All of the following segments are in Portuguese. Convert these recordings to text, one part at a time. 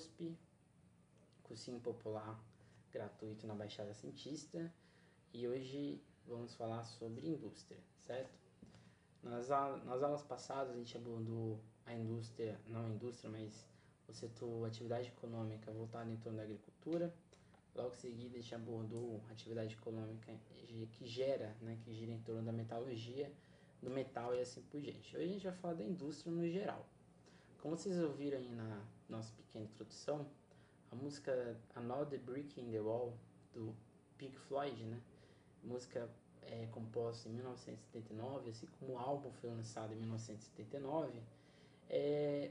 PoliUSP, cursinho popular gratuito na Baixada Cientista e hoje vamos falar sobre indústria, certo? Nas, nas aulas passadas a gente abordou a indústria, não a indústria, mas o setor atividade econômica voltada em torno da agricultura. Logo em seguida a gente abordou a atividade econômica que gera, né, que gira em torno da metalurgia, do metal e assim por diante. Hoje a gente vai falar da indústria no geral. Como vocês ouviram aí na nossa pequena introdução, a música Another Brick in the Wall do Pink Floyd, né? Música é, composta em 1979, assim como o álbum foi lançado em 1979, é,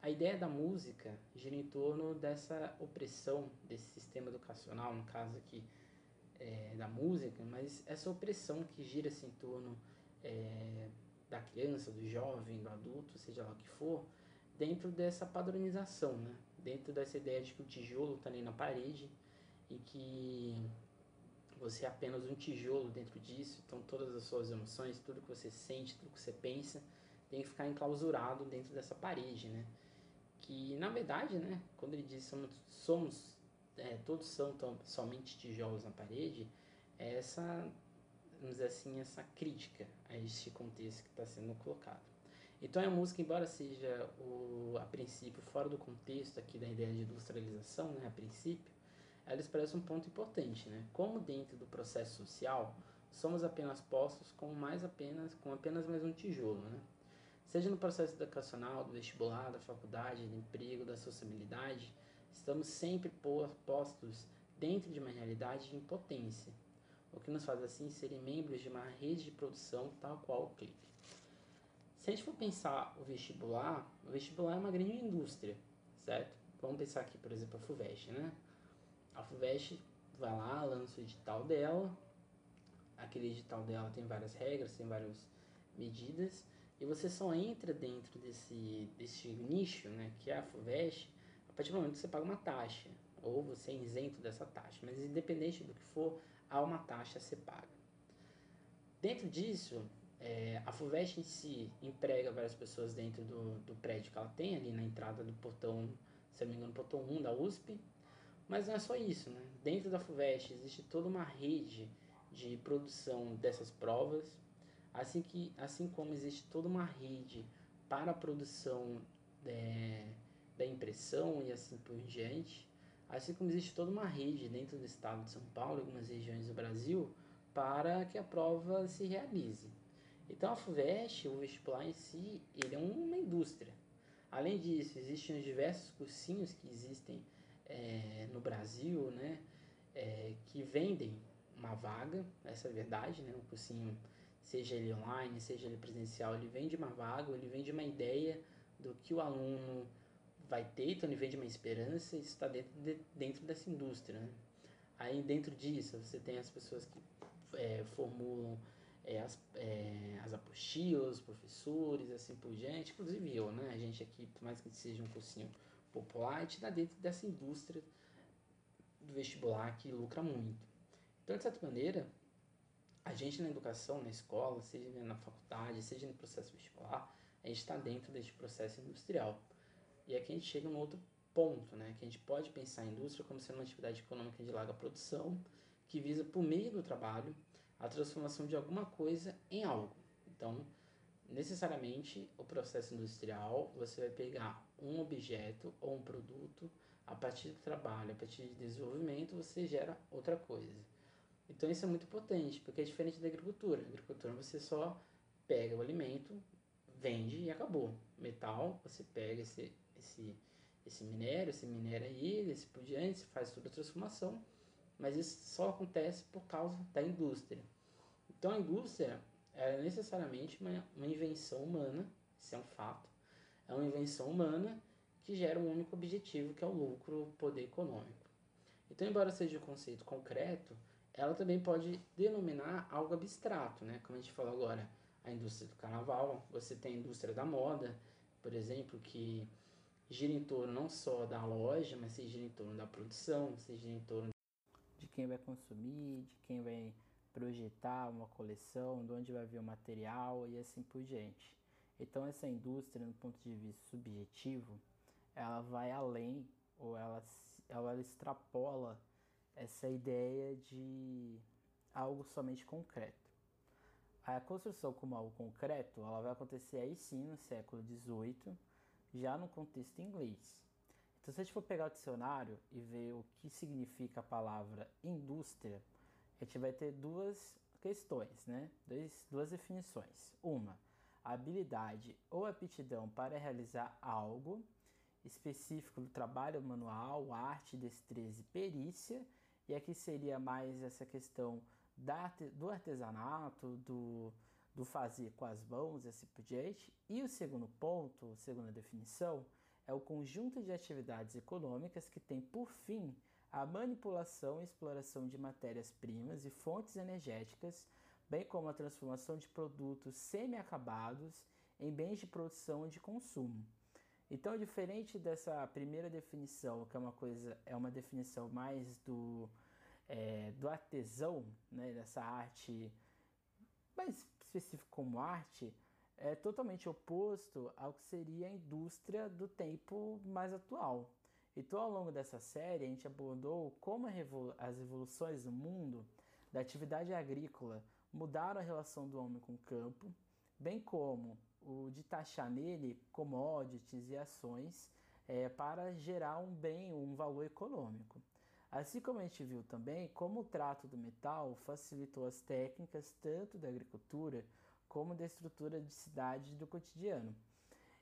a ideia da música gira em torno dessa opressão desse sistema educacional, no caso aqui é, da música, mas essa opressão que gira -se em torno é, da criança, do jovem, do adulto, seja lá o que for, dentro dessa padronização, né? dentro dessa ideia de que o tijolo está ali na parede e que você é apenas um tijolo dentro disso, então todas as suas emoções, tudo que você sente, tudo que você pensa, tem que ficar enclausurado dentro dessa parede, né? Que na verdade, né, quando ele diz somos, somos é, todos são tão, somente tijolos na parede, é essa, vamos dizer assim, essa crítica a este contexto que está sendo colocado. Então a música, embora seja o, a princípio fora do contexto aqui da ideia de industrialização, né, a princípio, ela expressa um ponto importante, né? Como dentro do processo social somos apenas postos com mais apenas com apenas mais um tijolo, né? Seja no processo educacional, do vestibular, da faculdade, do emprego, da sociabilidade, estamos sempre postos dentro de uma realidade de impotência, o que nos faz assim serem membros de uma rede de produção tal qual o clipe. Se a gente for pensar o vestibular, o vestibular é uma grande indústria, certo? Vamos pensar aqui, por exemplo, a FUVEST, né? A FUVEST vai lá, lança o edital dela. Aquele edital dela tem várias regras, tem várias medidas. E você só entra dentro desse, desse nicho, né, que é a FUVEST, a partir do momento que você paga uma taxa. Ou você é isento dessa taxa. Mas independente do que for, há uma taxa a ser paga. Dentro disso, é, a FUVEST em si emprega várias pessoas dentro do, do prédio que ela tem, ali na entrada do portão, se não me engano, portão 1 da USP. Mas não é só isso, né? Dentro da FUVEST existe toda uma rede de produção dessas provas, assim, que, assim como existe toda uma rede para a produção é, da impressão e assim por diante, assim como existe toda uma rede dentro do estado de São Paulo e algumas regiões do Brasil para que a prova se realize. Então a FUVEST, o vestibular em si, ele é uma indústria. Além disso, existem os diversos cursinhos que existem é, no Brasil, né, é, que vendem uma vaga, essa é a verdade, né, um cursinho, seja ele online, seja ele presencial, ele vende uma vaga, ele vende uma ideia do que o aluno vai ter, então ele vende uma esperança, isso está dentro, de, dentro dessa indústria. Né? Aí dentro disso você tem as pessoas que é, formulam é, as, é, as apostilas, os professores, assim por diante, inclusive eu, né? A gente aqui, por mais que seja um cursinho popular, a gente está dentro dessa indústria do vestibular que lucra muito. Então, de certa maneira, a gente na educação, na escola, seja na faculdade, seja no processo vestibular, a gente está dentro deste processo industrial. E aqui a gente chega num outro ponto, né? Que a gente pode pensar a indústria como sendo uma atividade econômica de larga produção, que visa, por meio do trabalho, a transformação de alguma coisa em algo. Então, necessariamente o processo industrial você vai pegar um objeto ou um produto a partir do trabalho, a partir de desenvolvimento você gera outra coisa. Então isso é muito potente, porque é diferente da agricultura. Na agricultura você só pega o alimento, vende e acabou. Metal, você pega esse, esse, esse minério, esse minério aí, esse por diante, faz toda a transformação, mas isso só acontece por causa da indústria. Então a indústria é necessariamente uma, uma invenção humana, isso é um fato. É uma invenção humana que gera um único objetivo, que é o lucro, o poder econômico. Então, embora seja um conceito concreto, ela também pode denominar algo abstrato, né? Como a gente falou agora, a indústria do carnaval, você tem a indústria da moda, por exemplo, que gira em torno não só da loja, mas se gira em torno da produção, se gira em torno quem vai consumir, de quem vai projetar uma coleção, de onde vai vir o material e assim por diante. Então essa indústria, no ponto de vista subjetivo, ela vai além ou ela, ela extrapola essa ideia de algo somente concreto. A construção como algo concreto, ela vai acontecer aí sim no século XVIII, já no contexto inglês. Se a gente for pegar o dicionário e ver o que significa a palavra indústria, a gente vai ter duas questões, né? Dois, duas definições. Uma, habilidade ou aptidão para realizar algo específico do trabalho manual, arte, destreza e perícia. E aqui seria mais essa questão da, do artesanato, do, do fazer com as mãos e assim por diante. E o segundo ponto, segunda definição, é o conjunto de atividades econômicas que tem por fim a manipulação e exploração de matérias-primas e fontes energéticas, bem como a transformação de produtos semi-acabados em bens de produção e de consumo. Então, diferente dessa primeira definição, que é uma coisa, é uma definição mais do, é, do artesão, né, dessa arte mais específico como arte, é totalmente oposto ao que seria a indústria do tempo mais atual. Então, ao longo dessa série, a gente abordou como as evoluções do mundo da atividade agrícola mudaram a relação do homem com o campo, bem como o de taxar nele commodities e ações é, para gerar um bem, um valor econômico. Assim como a gente viu também como o trato do metal facilitou as técnicas tanto da agricultura como da estrutura de cidade do cotidiano.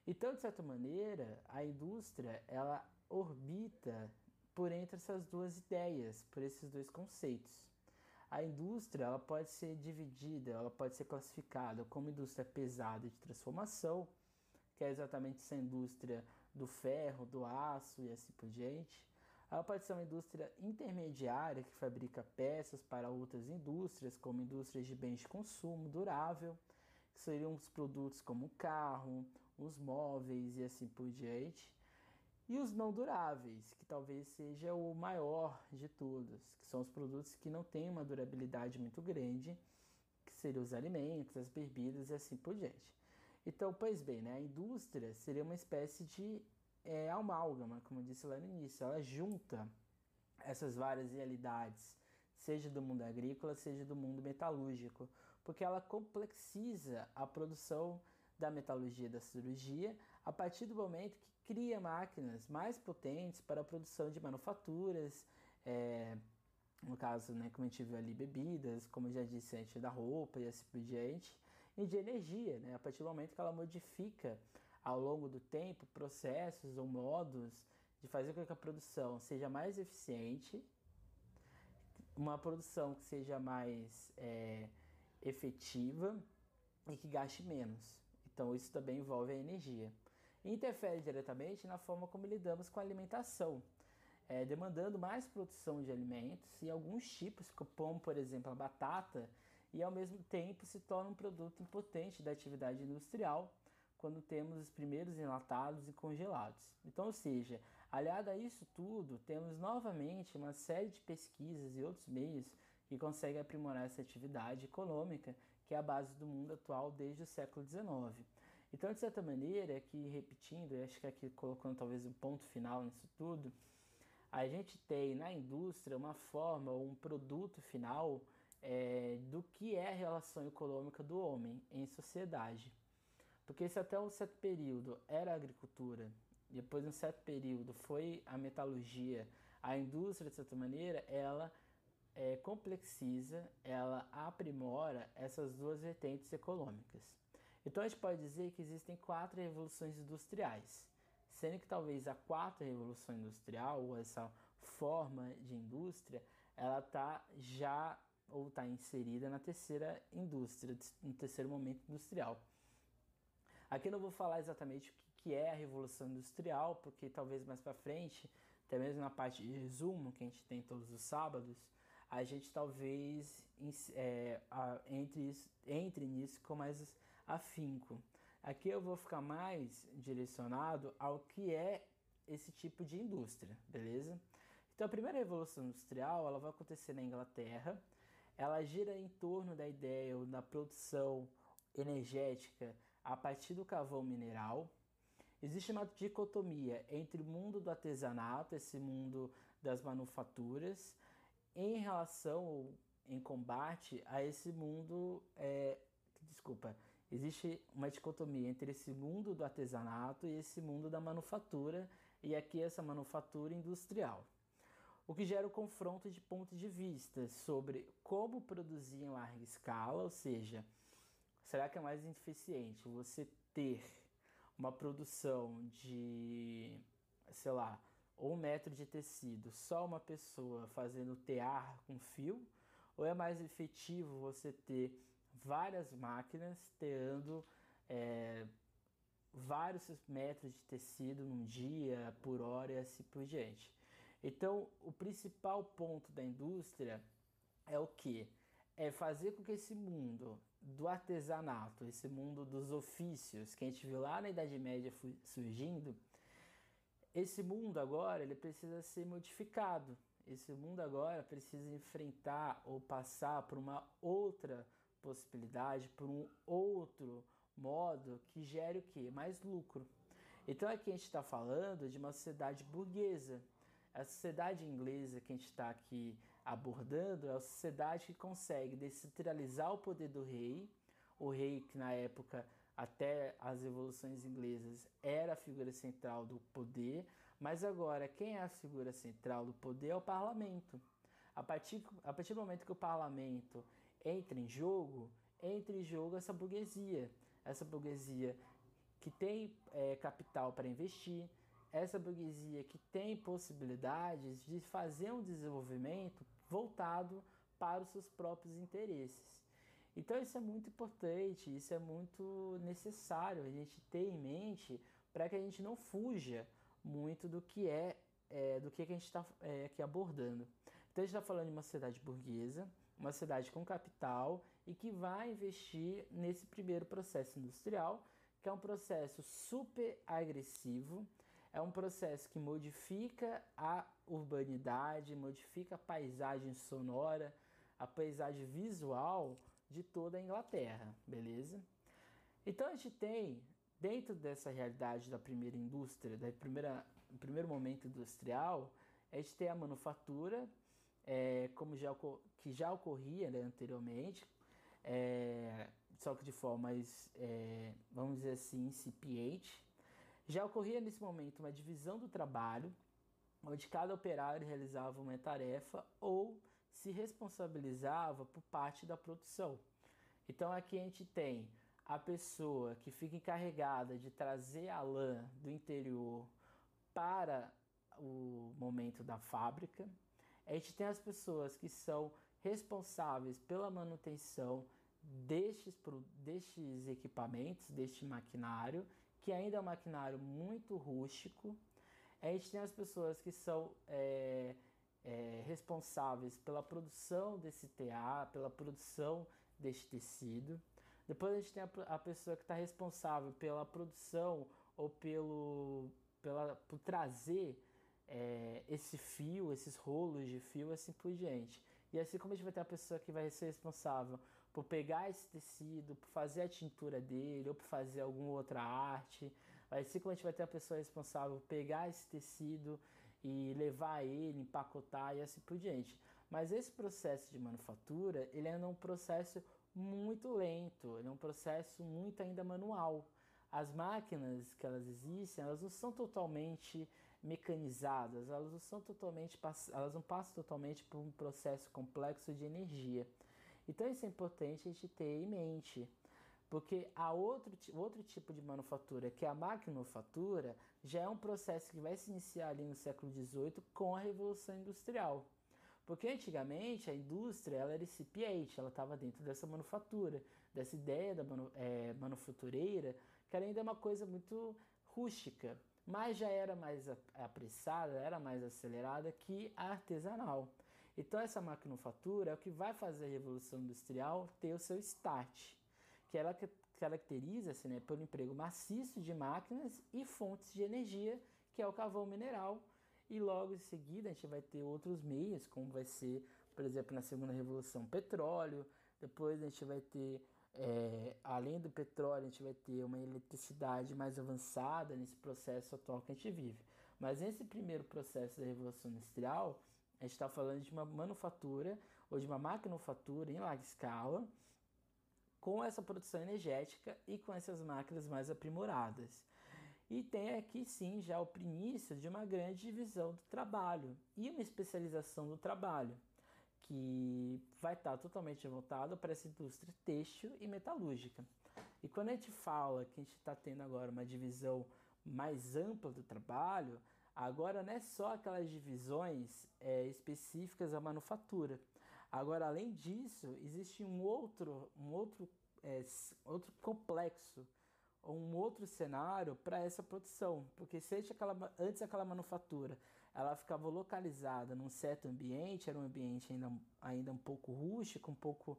Então, de certa maneira, a indústria ela orbita por entre essas duas ideias, por esses dois conceitos. A indústria ela pode ser dividida, ela pode ser classificada como indústria pesada de transformação, que é exatamente essa indústria do ferro, do aço e assim por diante. Ela pode ser uma indústria intermediária que fabrica peças para outras indústrias, como indústrias de bens de consumo durável, que seriam os produtos como o carro, os móveis e assim por diante. E os não duráveis, que talvez seja o maior de todos, que são os produtos que não têm uma durabilidade muito grande, que seriam os alimentos, as bebidas e assim por diante. Então, pois bem, né, a indústria seria uma espécie de é, amálgama, como eu disse lá no início. Ela junta essas várias realidades, seja do mundo agrícola, seja do mundo metalúrgico, porque ela complexiza a produção da metalurgia e da cirurgia a partir do momento que cria máquinas mais potentes para a produção de manufaturas, é, no caso, né, como a gente viu ali, bebidas, como eu já disse antes, da roupa e assim por diante, e de energia, né, a partir do momento que ela modifica ao longo do tempo processos ou modos de fazer com que a produção seja mais eficiente, uma produção que seja mais é, efetiva e que gaste menos. Então, isso também envolve a energia. E interfere diretamente na forma como lidamos com a alimentação, é, demandando mais produção de alimentos e alguns tipos, como por exemplo a batata, e ao mesmo tempo se torna um produto importante da atividade industrial quando temos os primeiros enlatados e congelados. Então, ou seja, aliado a isso tudo, temos novamente uma série de pesquisas e outros meios que conseguem aprimorar essa atividade econômica que é a base do mundo atual desde o século XIX. Então, de certa maneira, aqui repetindo, acho que aqui colocando talvez um ponto final nisso tudo, a gente tem na indústria uma forma ou um produto final é, do que é a relação econômica do homem em sociedade. Porque se até um certo período era a agricultura, depois de um certo período foi a metalurgia, a indústria, de certa maneira, ela é, complexiza, ela aprimora essas duas vertentes econômicas. Então a gente pode dizer que existem quatro revoluções industriais, sendo que talvez a quarta revolução industrial, ou essa forma de indústria, ela está já ou está inserida na terceira indústria, no terceiro momento industrial. Aqui eu não vou falar exatamente o que é a revolução industrial, porque talvez mais para frente, até mesmo na parte de resumo que a gente tem todos os sábados, a gente talvez é, entre, entre nisso com mais afinco. Aqui eu vou ficar mais direcionado ao que é esse tipo de indústria, beleza? Então a primeira revolução industrial ela vai acontecer na Inglaterra, ela gira em torno da ideia da produção energética a partir do carvão mineral. Existe uma dicotomia entre o mundo do artesanato, esse mundo das manufaturas, em relação ou em combate a esse mundo. É, desculpa, existe uma dicotomia entre esse mundo do artesanato e esse mundo da manufatura, e aqui essa manufatura industrial. O que gera o confronto de pontos de vista sobre como produzir em larga escala, ou seja, será que é mais eficiente você ter uma produção de, sei lá, um metro de tecido, só uma pessoa fazendo tear com fio, ou é mais efetivo você ter várias máquinas teando é, vários metros de tecido num dia, por hora e assim por diante. Então, o principal ponto da indústria é o que? É fazer com que esse mundo do artesanato, esse mundo dos ofícios que a gente viu lá na Idade Média surgindo, esse mundo agora ele precisa ser modificado. Esse mundo agora precisa enfrentar ou passar por uma outra possibilidade, por um outro modo que gere o que? Mais lucro. Então aqui a gente está falando de uma sociedade burguesa. A sociedade inglesa que a gente está aqui abordando é a sociedade que consegue descentralizar o poder do rei, o rei que na época até as revoluções inglesas era a figura central do poder, mas agora quem é a figura central do poder é o parlamento. A partir, a partir do momento que o parlamento entra em jogo, entra em jogo essa burguesia. Essa burguesia que tem é, capital para investir, essa burguesia que tem possibilidades de fazer um desenvolvimento voltado para os seus próprios interesses. Então isso é muito importante, isso é muito necessário a gente ter em mente para que a gente não fuja muito do que é, é do que, a gente está é, aqui abordando. Então a gente está falando de uma sociedade burguesa, uma cidade com capital e que vai investir nesse primeiro processo industrial, que é um processo super agressivo, é um processo que modifica a urbanidade, modifica a paisagem sonora, a paisagem visual de toda a Inglaterra, beleza? Então a gente tem, dentro dessa realidade da primeira indústria, da primeira, primeiro momento industrial, a gente tem a manufatura, é, como já, que já ocorria né, anteriormente, é, só que de forma mais, é, vamos dizer assim, incipiente, já ocorria nesse momento uma divisão do trabalho, onde cada operário realizava uma tarefa ou se responsabilizava por parte da produção. Então aqui a gente tem a pessoa que fica encarregada de trazer a lã do interior para o momento da fábrica. A gente tem as pessoas que são responsáveis pela manutenção destes, destes equipamentos, deste maquinário que ainda é um maquinário muito rústico. A gente tem as pessoas que são é, é, responsáveis pela produção desse TA, pela produção deste tecido. Depois a gente tem a, a pessoa que está responsável pela produção ou pelo, pela, por trazer é, esse fio, esses rolos de fio, assim por diante. E assim como a gente vai ter a pessoa que vai ser responsável por pegar esse tecido, por fazer a tintura dele ou por fazer alguma outra arte. Assim como a gente vai ter a pessoa responsável por pegar esse tecido e levar ele, empacotar e assim por diante. Mas esse processo de manufatura, ele é um processo muito lento, ele é um processo muito ainda manual. As máquinas que elas existem, elas não são totalmente mecanizadas, elas não são totalmente, elas não passam totalmente por um processo complexo de energia. Então isso é importante a gente ter em mente, porque há outro, outro tipo de manufatura, que é a maquinofatura, já é um processo que vai se iniciar ali no século XVIII com a Revolução Industrial. Porque antigamente a indústria ela era incipiente, ela estava dentro dessa manufatura, dessa ideia da manu, é, manufatureira, que ainda é uma coisa muito rústica, mas já era mais apressada, era mais acelerada que a artesanal. Então essa maquinofatura é o que vai fazer a Revolução Industrial ter o seu start, que ela caracteriza-se né, pelo emprego maciço de máquinas e fontes de energia, que é o carvão mineral. E logo em seguida a gente vai ter outros meios, como vai ser por exemplo, na segunda revolução, petróleo. Depois a gente vai ter, é, além do petróleo, a gente vai ter uma eletricidade mais avançada nesse processo atual que a gente vive. Mas nesse primeiro processo da revolução industrial, a gente está falando de uma manufatura ou de uma maquinofatura em larga escala, com essa produção energética e com essas máquinas mais aprimoradas. E tem aqui sim já o início de uma grande divisão do trabalho e uma especialização do trabalho, que vai estar totalmente voltado para essa indústria têxtil e metalúrgica. E quando a gente fala que a gente está tendo agora uma divisão mais ampla do trabalho, agora não é só aquelas divisões é, específicas à manufatura. Agora, além disso, existe um outro, um outro, é, outro complexo um outro cenário para essa produção, porque seja aquela, antes aquela manufatura ela ficava localizada num certo ambiente, era um ambiente ainda, ainda um pouco rústico, um pouco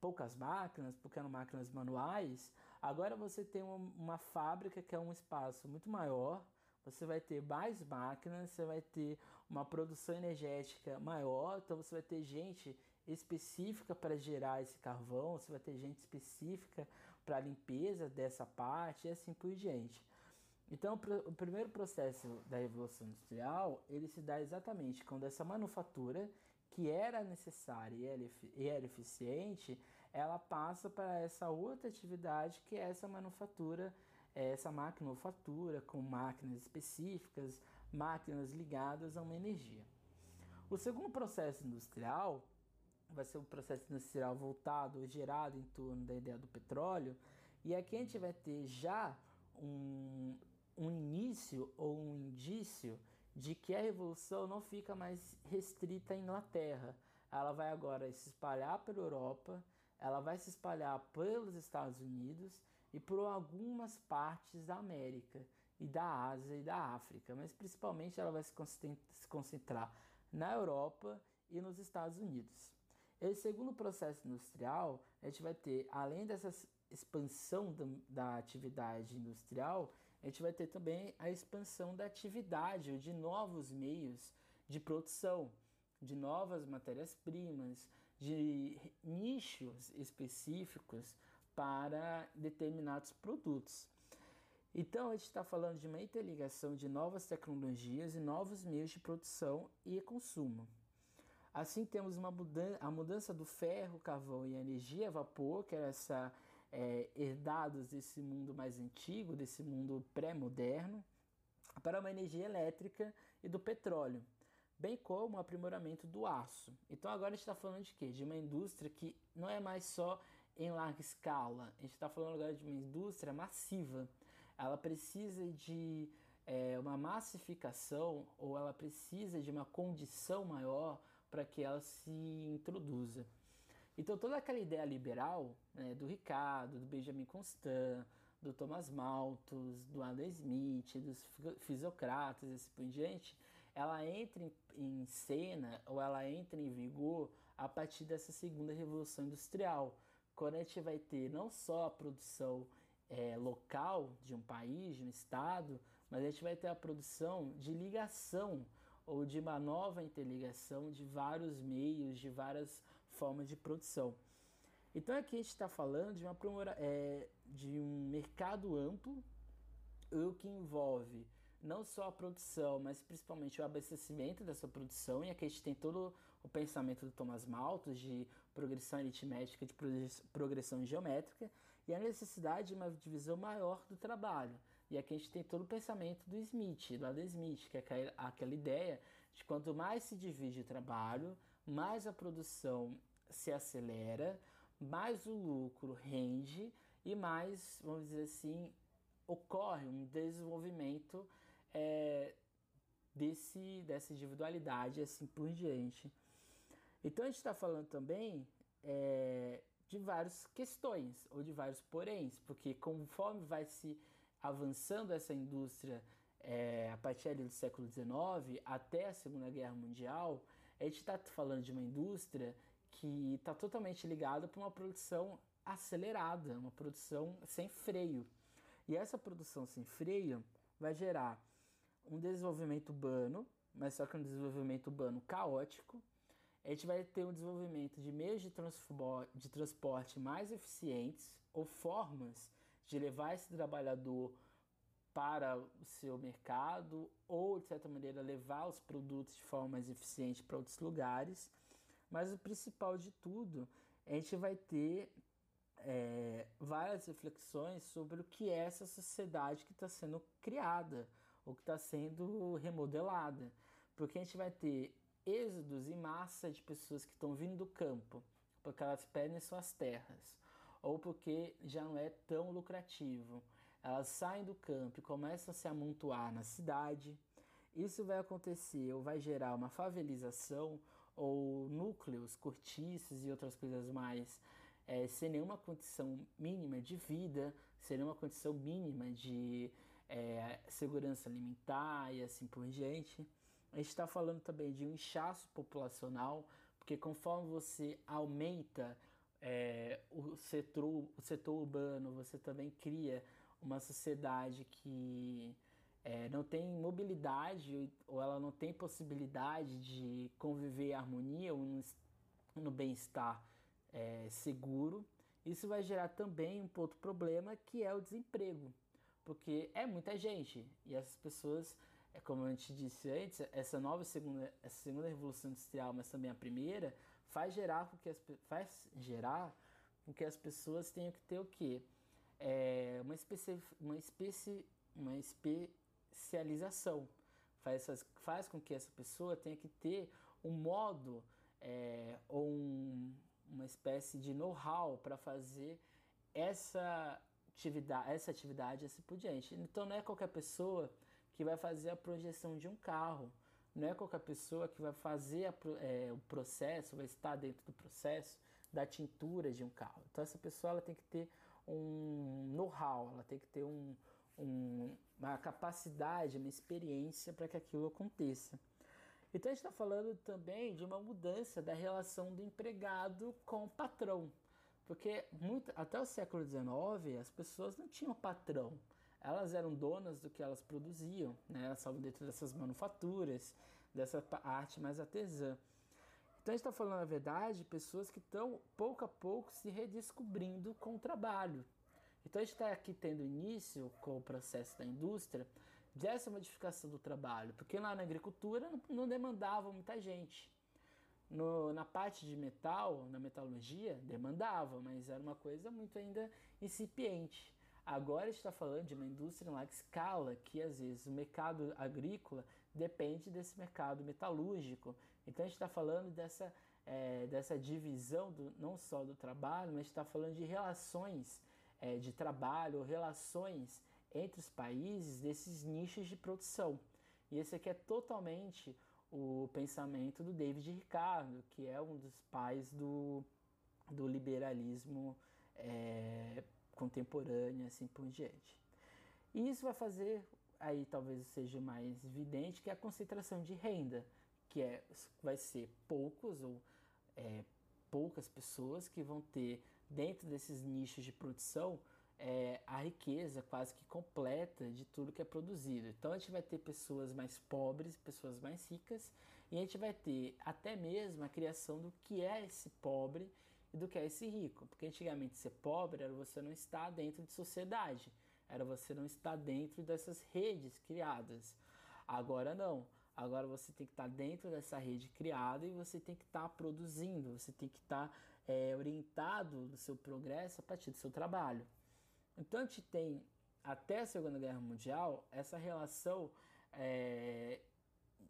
poucas máquinas, porque eram máquinas manuais. Agora você tem uma, uma fábrica que é um espaço muito maior, você vai ter mais máquinas, você vai ter uma produção energética maior, então você vai ter gente específica para gerar esse carvão, você vai ter gente específica para a limpeza dessa parte e assim por diante. Então, o primeiro processo da Revolução Industrial, ele se dá exatamente quando essa manufatura, que era necessária e era eficiente, ela passa para essa outra atividade que é essa manufatura, é essa maquinofatura com máquinas específicas, máquinas ligadas a uma energia. O segundo processo industrial vai ser um processo industrial voltado, gerado em torno da ideia do petróleo. E aqui a gente vai ter já um, um início ou um indício de que a revolução não fica mais restrita à Inglaterra. Ela vai agora se espalhar pela Europa, ela vai se espalhar pelos Estados Unidos e por algumas partes da América e da Ásia e da África, mas principalmente ela vai se concentrar na Europa e nos Estados Unidos. Esse segundo processo industrial, a gente vai ter, além dessa expansão da, da atividade industrial, a gente vai ter também a expansão da atividade, de novos meios de produção, de novas matérias-primas, de nichos específicos para determinados produtos. Então, a gente está falando de uma interligação de novas tecnologias e novos meios de produção e consumo. Assim temos uma mudança, a mudança do ferro, carvão e energia a vapor, que era essa é, herdados desse mundo mais antigo, desse mundo pré-moderno, para uma energia elétrica e do petróleo, bem como o aprimoramento do aço. Então agora a gente está falando de quê? De uma indústria que não é mais só em larga escala, a gente está falando agora de uma indústria massiva. Ela precisa de é, uma massificação ou ela precisa de uma condição maior para que ela se introduza. Então toda aquela ideia liberal né, do Ricardo, do Benjamin Constant, do Thomas Malthus, do Adam Smith, dos fisiocratas assim por diante, ela entra em, em cena ou ela entra em vigor a partir dessa segunda revolução industrial, quando a gente vai ter não só a produção é, local de um país, de um estado, mas a gente vai ter a produção de ligação ou de uma nova interligação de vários meios, de várias formas de produção. Então aqui a gente está falando de, uma, é, de um mercado amplo, o que envolve não só a produção, mas principalmente o abastecimento dessa produção. E aqui a gente tem todo o pensamento do Thomas Malthus de progressão aritmética, de progressão geométrica, e a necessidade de uma divisão maior do trabalho. E aqui a gente tem todo o pensamento do Smith, do Adam Smith, que é aquela ideia de quanto mais se divide o trabalho, mais a produção se acelera, mais o lucro rende e mais, vamos dizer assim, ocorre um desenvolvimento é, desse, dessa individualidade assim por diante. Então a gente está falando também é, de várias questões ou de vários poréns, porque conforme vai se avançando essa indústria é, a partir do século XIX até a Segunda Guerra Mundial, a gente está falando de uma indústria que está totalmente ligada para uma produção acelerada, uma produção sem freio. E essa produção sem freio vai gerar um desenvolvimento urbano, mas só que um desenvolvimento urbano caótico. a gente vai ter um desenvolvimento de meios de, de transporte mais eficientes ou formas de levar esse trabalhador para o seu mercado ou, de certa maneira, levar os produtos de forma mais eficiente para outros lugares. Mas o principal de tudo, a gente vai ter é, várias reflexões sobre o que é essa sociedade que está sendo criada ou que está sendo remodelada. Porque a gente vai ter êxodos em massa de pessoas que estão vindo do campo porque elas perdem suas terras ou porque já não é tão lucrativo. Elas saem do campo e começam a se amontoar na cidade. Isso vai acontecer ou vai gerar uma favelização ou núcleos, cortiços e outras coisas mais é, sem nenhuma condição mínima de vida, sem nenhuma condição mínima de é, segurança alimentar e assim por diante. A gente está falando também de um inchaço populacional, porque conforme você aumenta é, o, setor, o setor urbano, você também cria uma sociedade que é, não tem mobilidade ou ela não tem possibilidade de conviver em harmonia ou no, no bem-estar é, seguro. Isso vai gerar também um outro problema que é o desemprego, porque é muita gente e essas pessoas, é como a gente disse antes, essa nova segunda, essa segunda revolução industrial, mas também a primeira, faz gerar com que as, faz gerar com que as pessoas tenham que ter o quê? É, uma, especi, uma, especi, uma especialização. Faz, faz com que essa pessoa tenha que ter um modo é, ou um, uma espécie de know-how para fazer essa atividade, essa atividade assim por diante. Então não é qualquer pessoa que vai fazer a projeção de um carro, não é qualquer pessoa que vai fazer é, o processo, vai estar dentro do processo da tintura de um carro. Então essa pessoa ela tem que ter um know-how, ela tem que ter um, um, uma capacidade, uma experiência para que aquilo aconteça. Então a gente está falando também de uma mudança da relação do empregado com o patrão. Porque muito, até o século XIX as pessoas não tinham patrão. Elas eram donas do que elas produziam, né? elas estavam dentro dessas manufaturas, dessa arte mais artesã. Então a gente está falando, na verdade, de pessoas que estão pouco a pouco se redescobrindo com o trabalho. Então a gente está aqui tendo início com o processo da indústria, dessa modificação do trabalho, porque lá na agricultura não demandava muita gente. No, na parte de metal, na metalurgia, demandava, mas era uma coisa muito ainda incipiente. Agora está falando de uma indústria em larga escala, que às vezes o mercado agrícola depende desse mercado metalúrgico. Então a gente está falando dessa, é, dessa divisão do, não só do trabalho, mas está falando de relações é, de trabalho, relações entre os países desses nichos de produção. E esse aqui é totalmente o pensamento do David Ricardo, que é um dos pais do, do liberalismo é, contemporâneo, assim por diante. E isso vai fazer, aí talvez seja mais evidente, que é a concentração de renda, que é, vai ser poucos ou é, poucas pessoas que vão ter dentro desses nichos de produção é, a riqueza quase que completa de tudo que é produzido. Então a gente vai ter pessoas mais pobres, pessoas mais ricas, e a gente vai ter até mesmo a criação do que é esse pobre do que é esse rico. Porque antigamente ser pobre era você não estar dentro de sociedade, era você não estar dentro dessas redes criadas. Agora não. Agora você tem que estar dentro dessa rede criada e você tem que estar produzindo, você tem que estar é, orientado do seu progresso a partir do seu trabalho. Então a gente tem até a Segunda Guerra Mundial essa relação é,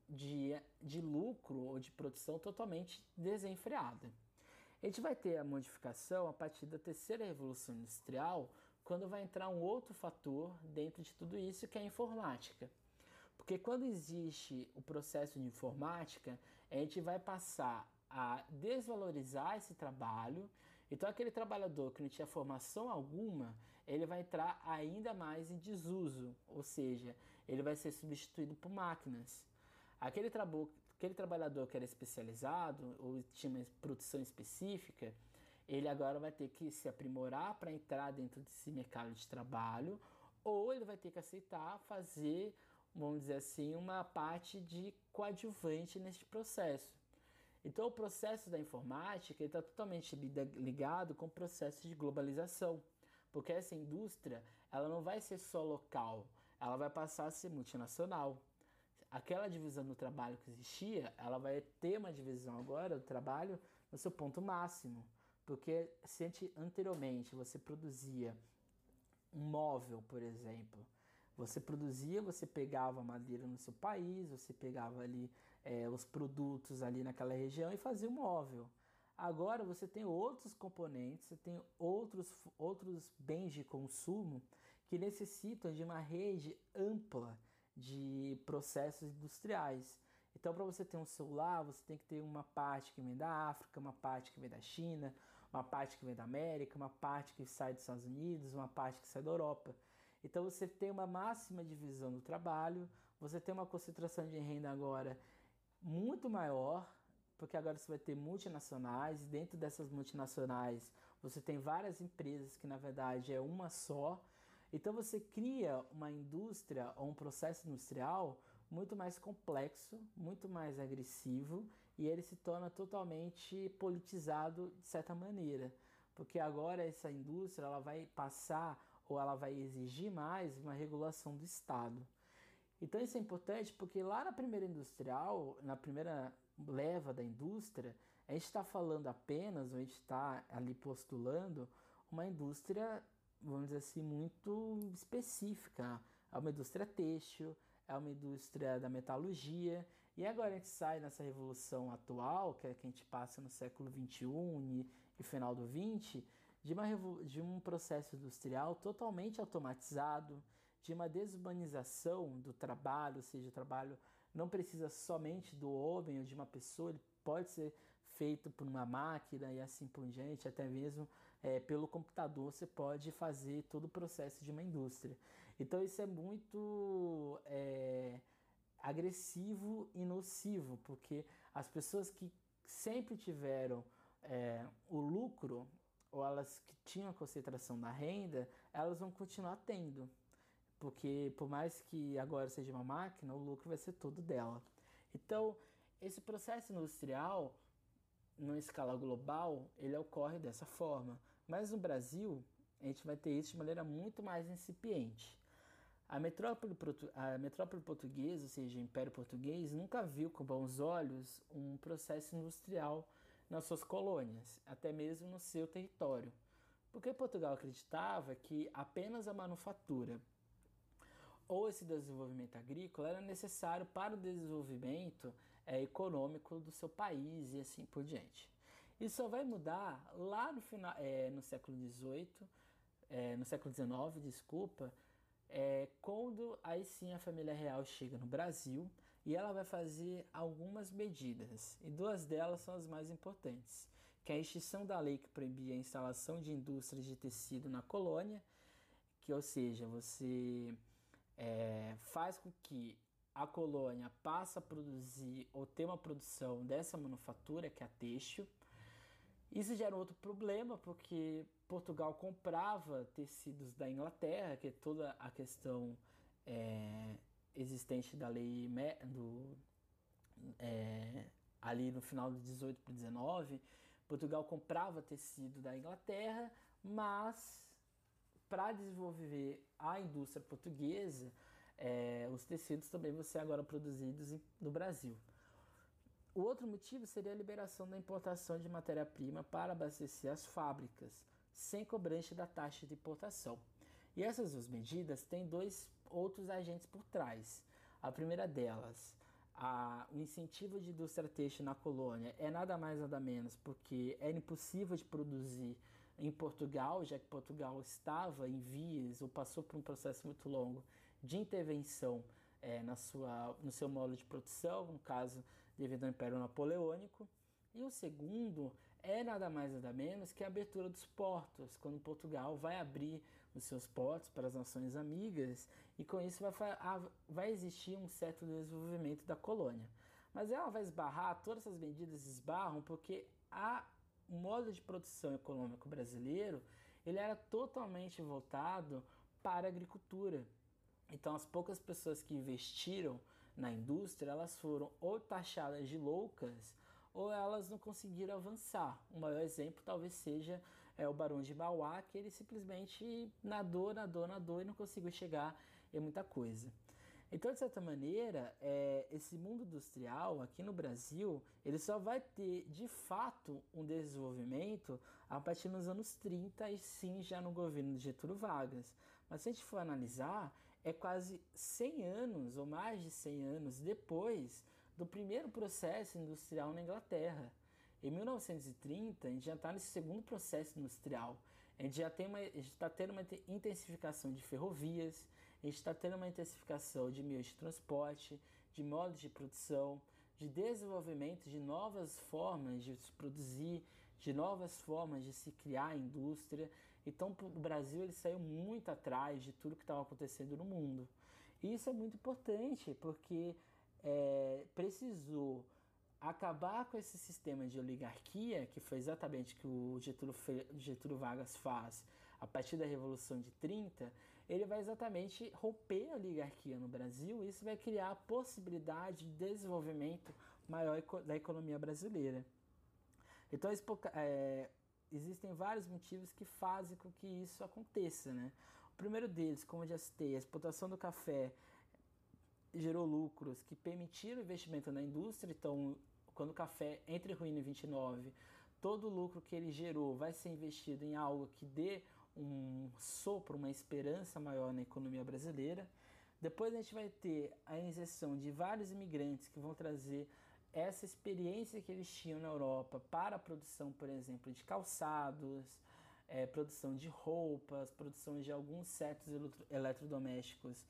de, de lucro ou de produção totalmente desenfreada. A gente vai ter a modificação a partir da terceira revolução industrial, quando vai entrar um outro fator dentro de tudo isso, que é a informática. Porque quando existe o processo de informática, a gente vai passar a desvalorizar esse trabalho então, aquele trabalhador que não tinha formação alguma, ele vai entrar ainda mais em desuso, ou seja, ele vai ser substituído por máquinas. Aquele, aquele trabalhador que era especializado ou tinha uma produção específica, ele agora vai ter que se aprimorar para entrar dentro desse mercado de trabalho, ou ele vai ter que aceitar fazer, vamos dizer assim, uma parte de coadjuvante neste processo. Então o processo da informática está totalmente ligado com o processo de globalização, porque essa indústria ela não vai ser só local, ela vai passar a ser multinacional. Aquela divisão do trabalho que existia, ela vai ter uma divisão agora do trabalho no seu ponto máximo. Porque se anteriormente você produzia um móvel, por exemplo, você produzia, você pegava madeira no seu país, você pegava ali é, os produtos ali naquela região e fazia um móvel. Agora você tem outros componentes, você tem outros, outros bens de consumo que necessitam de uma rede ampla de processos industriais. Então, para você ter um celular, você tem que ter uma parte que vem da África, uma parte que vem da China, uma parte que vem da América, uma parte que sai dos Estados Unidos, uma parte que sai da Europa. Então, você tem uma máxima divisão do trabalho, você tem uma concentração de renda agora muito maior, porque agora você vai ter multinacionais, e dentro dessas multinacionais você tem várias empresas que na verdade é uma só. Então você cria uma indústria ou um processo industrial muito mais complexo, muito mais agressivo e ele se torna totalmente politizado de certa maneira, porque agora essa indústria ela vai passar ou ela vai exigir mais uma regulação do Estado. Então isso é importante porque lá na primeira industrial, na primeira leva da indústria, a gente está falando apenas, ou a gente está ali postulando uma indústria vamos dizer assim, muito específica. É uma indústria têxtil, é uma indústria da metalurgia. E agora a gente sai nessa revolução atual, que é que a gente passa no século XXI e final do XX, de, uma, de um processo industrial totalmente automatizado, de uma desumanização do trabalho, ou seja, o trabalho não precisa somente do homem ou de uma pessoa, ele pode ser feito por uma máquina e assim por diante, até mesmo é, pelo computador você pode fazer todo o processo de uma indústria. Então isso é muito é, agressivo e nocivo, porque as pessoas que sempre tiveram é, o lucro ou elas que tinham a concentração da renda, elas vão continuar tendo. Porque por mais que agora seja uma máquina, o lucro vai ser todo dela. Então, esse processo industrial numa escala global, ele ocorre dessa forma. Mas no Brasil, a gente vai ter isso de maneira muito mais incipiente. A metrópole, a metrópole portuguesa, ou seja, o Império Português, nunca viu com bons olhos um processo industrial nas suas colônias, até mesmo no seu território. Porque Portugal acreditava que apenas a manufatura ou esse desenvolvimento agrícola era necessário para o desenvolvimento é, econômico do seu país e assim por diante. Isso só vai mudar lá no final, é, no século XVIII, é, no século XIX, desculpa, é, quando aí sim a família real chega no Brasil e ela vai fazer algumas medidas e duas delas são as mais importantes, que é a extinção da lei que proibia a instalação de indústrias de tecido na colônia, que ou seja você é, faz com que a colônia passa a produzir ou ter uma produção dessa manufatura, que é a têxtil. Isso gera outro problema, porque Portugal comprava tecidos da Inglaterra, que é toda a questão é, existente da lei do, é, ali no final do 18 para 19. Portugal comprava tecido da Inglaterra, mas para desenvolver a indústria portuguesa, é, os tecidos também vão ser agora produzidos no Brasil. O outro motivo seria a liberação da importação de matéria-prima para abastecer as fábricas, sem cobrança da taxa de importação. E essas duas medidas têm dois outros agentes por trás. A primeira delas, a, o incentivo de indústria têxtil na colônia é nada mais nada menos porque era impossível de produzir em Portugal, já que Portugal estava em vias ou passou por um processo muito longo de intervenção é, na sua, no seu modo de produção, no caso devido ao Império Napoleônico. E o segundo é nada mais nada menos que a abertura dos portos, quando Portugal vai abrir os seus portos para as nações amigas e com isso vai, vai existir um certo desenvolvimento da colônia. Mas ela vai esbarrar, todas essas medidas esbarram porque a, o modo de produção econômico brasileiro ele era totalmente voltado para a agricultura. Então, as poucas pessoas que investiram na indústria, elas foram ou taxadas de loucas ou elas não conseguiram avançar. O maior exemplo talvez seja é, o Barão de Mauá, que ele simplesmente nadou, nadou, nadou e não conseguiu chegar em muita coisa. Então, de certa maneira, é, esse mundo industrial aqui no Brasil, ele só vai ter de fato um desenvolvimento a partir dos anos 30 e sim já no governo de Getúlio Vargas. Mas se a gente for analisar, é quase 100 anos ou mais de 100 anos depois do primeiro processo industrial na Inglaterra. Em 1930, a gente já está nesse segundo processo industrial. A gente já está tendo uma intensificação de ferrovias, a gente está tendo uma intensificação de meios de transporte, de modos de produção, de desenvolvimento de novas formas de se produzir, de novas formas de se criar indústria. Então, o Brasil ele saiu muito atrás de tudo que estava acontecendo no mundo. E isso é muito importante porque é, precisou acabar com esse sistema de oligarquia, que foi exatamente o que o Getúlio, Getúlio Vargas faz a partir da Revolução de 30, ele vai exatamente romper a oligarquia no Brasil e isso vai criar a possibilidade de desenvolvimento maior da economia brasileira. Então, é, existem vários motivos que fazem com que isso aconteça. Né? O primeiro deles, como eu já citei, a exportação do café gerou lucros que permitiram investimento na indústria. Então, quando o café entra em ruína em 29, todo o lucro que ele gerou vai ser investido em algo que dê um sopro, uma esperança maior na economia brasileira. Depois a gente vai ter a injeção de vários imigrantes que vão trazer essa experiência que eles tinham na Europa para a produção, por exemplo, de calçados, é, produção de roupas, produção de alguns certos eletrodomésticos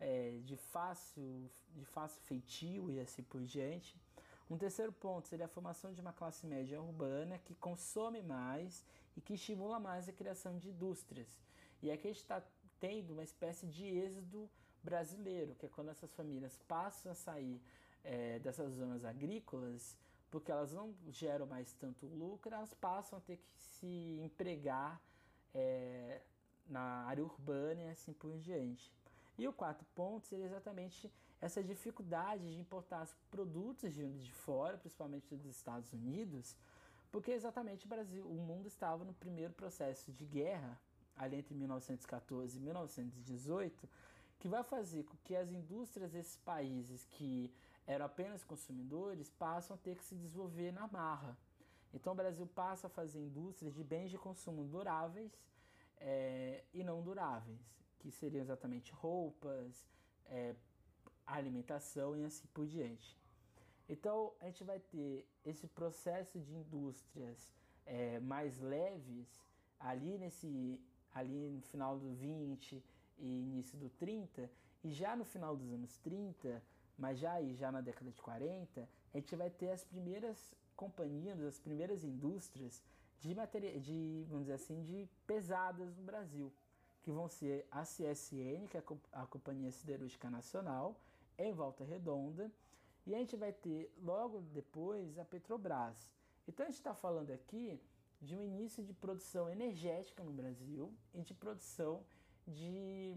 é, de, fácil, de fácil feitio e assim por diante. Um terceiro ponto seria a formação de uma classe média urbana que consome mais e que estimula mais a criação de indústrias. E aqui a gente está tendo uma espécie de êxodo brasileiro, que é quando essas famílias passam a sair é, dessas zonas agrícolas, porque elas não geram mais tanto lucro, elas passam a ter que se empregar é, na área urbana e assim por diante. E o quarto ponto seria exatamente essa dificuldade de importar produtos de, de fora, principalmente dos Estados Unidos, porque exatamente o Brasil, o mundo estava no primeiro processo de guerra, ali entre 1914 e 1918, que vai fazer com que as indústrias desses países que eram apenas consumidores passam a ter que se desenvolver na marra. Então o Brasil passa a fazer indústrias de bens de consumo duráveis é, e não duráveis que seriam exatamente roupas, é, alimentação e assim por diante. Então a gente vai ter esse processo de indústrias é, mais leves ali nesse ali no final do 20 e início do 30 e já no final dos anos 30, mas já aí já na década de 40, a gente vai ter as primeiras companhias, as primeiras indústrias de matéria de, vamos dizer assim, de pesadas no Brasil que vão ser a CSN, que é a Companhia Siderúrgica Nacional, em Volta Redonda, e a gente vai ter logo depois a Petrobras. Então a gente está falando aqui de um início de produção energética no Brasil e de produção de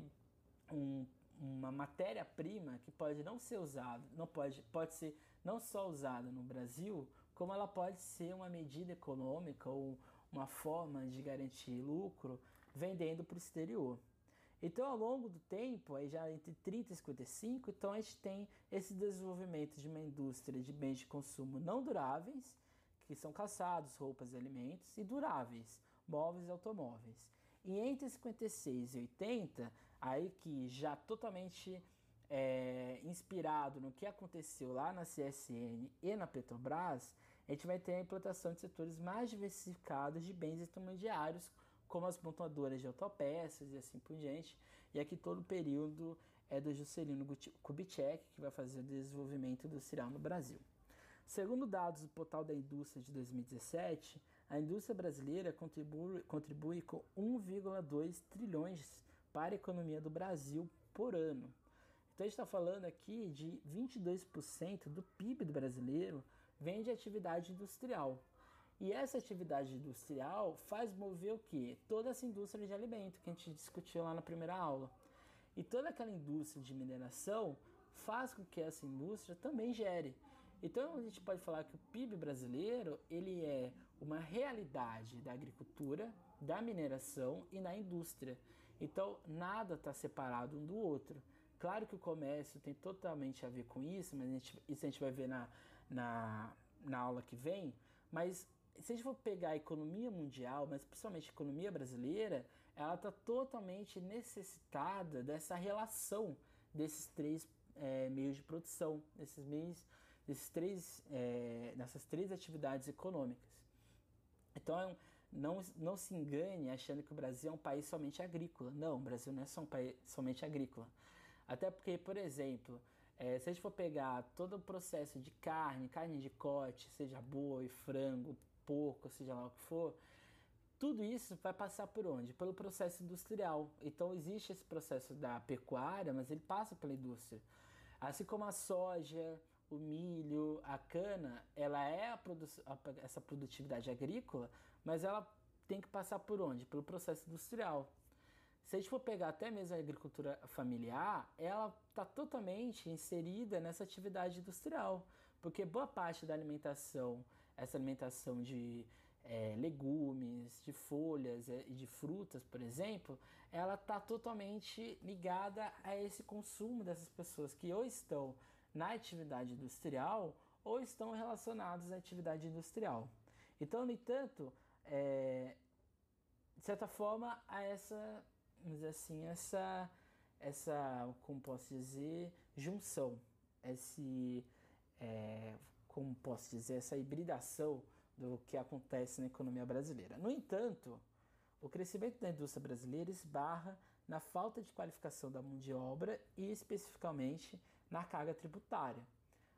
um, uma matéria-prima que pode não ser usada, não pode, pode ser não só usada no Brasil, como ela pode ser uma medida econômica ou uma forma de garantir lucro vendendo para o exterior. Então, ao longo do tempo, aí já entre 30 e 55, então a gente tem esse desenvolvimento de uma indústria de bens de consumo não duráveis, que são calçados, roupas e alimentos, e duráveis, móveis e automóveis. E entre 56 e 80, aí que já totalmente é, inspirado no que aconteceu lá na CSN e na Petrobras, a gente vai ter a implantação de setores mais diversificados de bens intermediários, como as pontuadoras de autopeças e assim por diante. E aqui todo o período é do Juscelino Kubitschek, que vai fazer o desenvolvimento industrial no Brasil. Segundo dados do Portal da Indústria de 2017, a indústria brasileira contribui, contribui com 1,2 trilhões para a economia do Brasil por ano. Então a gente está falando aqui de 22% do PIB do brasileiro vem de atividade industrial. E essa atividade industrial faz mover o que? Toda essa indústria de alimento que a gente discutiu lá na primeira aula. E toda aquela indústria de mineração faz com que essa indústria também gere. Então a gente pode falar que o PIB brasileiro ele é uma realidade da agricultura, da mineração e na indústria. Então nada está separado um do outro. Claro que o comércio tem totalmente a ver com isso, mas a gente, isso a gente vai ver na, na, na aula que vem. Mas se a gente for pegar a economia mundial, mas principalmente a economia brasileira, ela está totalmente necessitada dessa relação desses três é, meios de produção, desses meios, desses três, é, dessas três atividades econômicas. Então, não, não se engane achando que o Brasil é um país somente agrícola. Não, o Brasil não é só um país somente agrícola. Até porque, por exemplo, é, se a gente for pegar todo o processo de carne, carne de corte, seja boi, frango, porco, seja lá o que for, tudo isso vai passar por onde? Pelo processo industrial. Então existe esse processo da pecuária, mas ele passa pela indústria. Assim como a soja, o milho, a cana, ela é a produ essa produtividade agrícola, mas ela tem que passar por onde? Pelo processo industrial. Se a gente for pegar até mesmo a agricultura familiar, ela está totalmente inserida nessa atividade industrial, porque boa parte da alimentação, essa alimentação de é, legumes, de folhas é, e de frutas, por exemplo, ela está totalmente ligada a esse consumo dessas pessoas que ou estão na atividade industrial ou estão relacionados à atividade industrial. Então, no entanto, é, de certa forma, há essa vamos dizer assim, essa, essa, como posso dizer, junção, esse, é, como posso dizer, essa hibridação do que acontece na economia brasileira. No entanto, o crescimento da indústria brasileira esbarra na falta de qualificação da mão de obra e especificamente na carga tributária.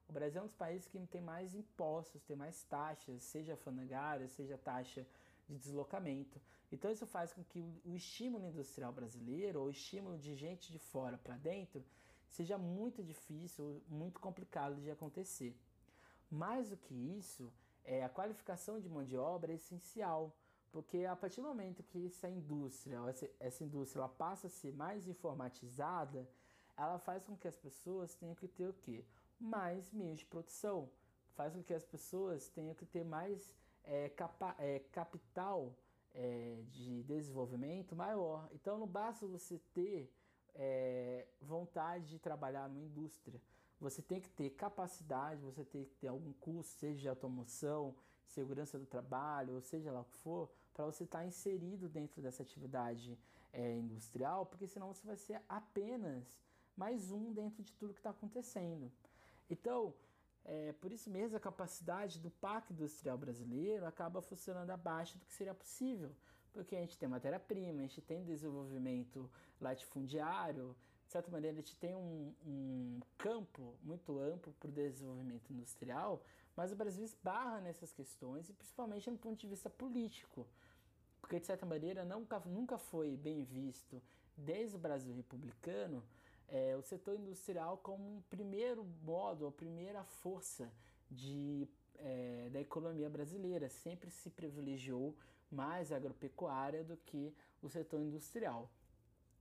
O Brasil é um dos países que tem mais impostos, tem mais taxas, seja alfandegária, seja taxa de deslocamento. Então isso faz com que o estímulo industrial brasileiro, ou o estímulo de gente de fora para dentro, seja muito difícil, muito complicado de acontecer. Mais do que isso, é, a qualificação de mão de obra é essencial, porque a partir do momento que essa indústria, essa, essa indústria ela passa a ser mais informatizada, ela faz com que as pessoas tenham que ter o quê? Mais meios de produção, faz com que as pessoas tenham que ter mais é, capa, é, capital é, de desenvolvimento maior. Então não basta você ter é, vontade de trabalhar numa indústria. Você tem que ter capacidade, você tem que ter algum curso, seja de automoção, segurança do trabalho, ou seja lá o que for, para você estar tá inserido dentro dessa atividade é, industrial, porque senão você vai ser apenas mais um dentro de tudo que está acontecendo. Então, é, por isso mesmo, a capacidade do parque industrial brasileiro acaba funcionando abaixo do que seria possível, porque a gente tem matéria-prima, a gente tem desenvolvimento latifundiário, de certa maneira, a gente tem um, um campo muito amplo para o desenvolvimento industrial, mas o Brasil esbarra nessas questões, e principalmente no ponto de vista político, porque, de certa maneira, nunca, nunca foi bem visto, desde o Brasil republicano, é, o setor industrial como um primeiro modo, a primeira força de, é, da economia brasileira. Sempre se privilegiou mais a agropecuária do que o setor industrial.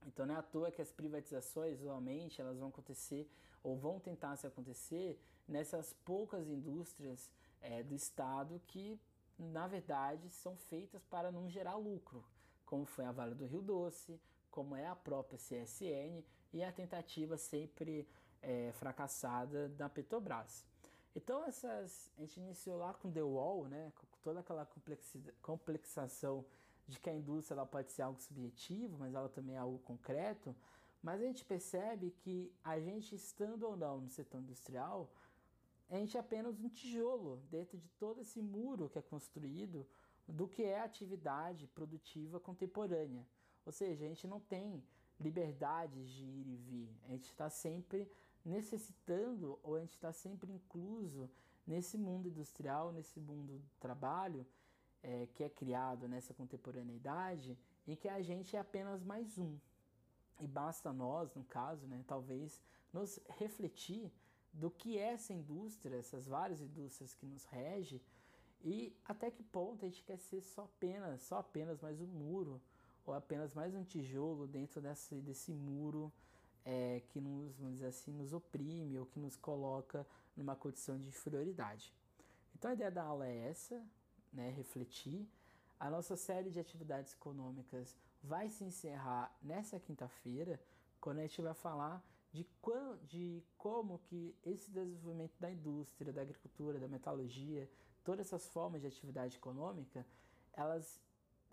Então não é à toa que as privatizações, usualmente, elas vão acontecer ou vão tentar se acontecer nessas poucas indústrias é, do Estado que, na verdade, são feitas para não gerar lucro, como foi a Vale do Rio Doce, como é a própria CSN e a tentativa sempre é, fracassada da Petrobras. Então essas, a gente iniciou lá com The Wall, né, com toda aquela complexação de que a indústria ela pode ser algo subjetivo, mas ela também é algo concreto. Mas a gente percebe que a gente estando ou não no setor industrial, a gente é apenas um tijolo dentro de todo esse muro que é construído do que é a atividade produtiva contemporânea. Ou seja, a gente não tem liberdades de ir e vir. A gente está sempre necessitando ou a gente está sempre incluso nesse mundo industrial, nesse mundo do trabalho é, que é criado nessa contemporaneidade e que a gente é apenas mais um. E basta nós, no caso, né, talvez, nos refletir do que é essa indústria, essas várias indústrias que nos regem e até que ponto a gente quer ser só apenas, só apenas mais um muro ou apenas mais um tijolo dentro desse, desse muro é, que nos, vamos dizer assim, nos oprime ou que nos coloca numa condição de inferioridade. Então a ideia da aula é essa, né, refletir. A nossa série de atividades econômicas vai se encerrar nessa quinta-feira, quando a gente vai falar de, de como que esse desenvolvimento da indústria, da agricultura, da metalurgia, todas essas formas de atividade econômica, elas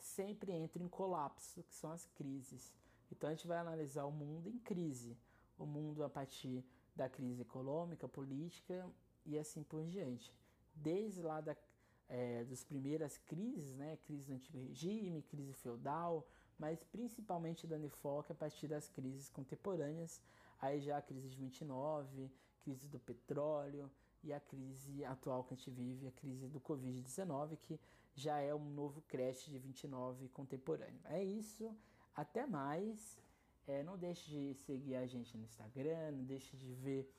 sempre entram em colapso, que são as crises. Então a gente vai analisar o mundo em crise, o mundo a partir da crise econômica, política e assim por diante. Desde lá da, é, das primeiras crises, né, crise do antigo regime, crise feudal, mas principalmente dando enfoque a partir das crises contemporâneas, aí já a crise de 29, crise do petróleo e a crise atual que a gente vive, a crise do Covid-19, que já é um novo crash de 29 contemporâneo. É isso, até mais. É, não deixe de seguir a gente no Instagram, não deixe de ver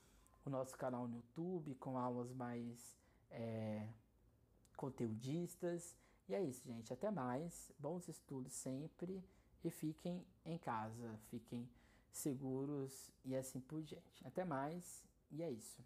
o nosso canal no YouTube com aulas mais é, conteudistas. E é isso, gente. Até mais. Bons estudos sempre. E fiquem em casa. Fiquem seguros e assim por diante. Até mais. E é isso.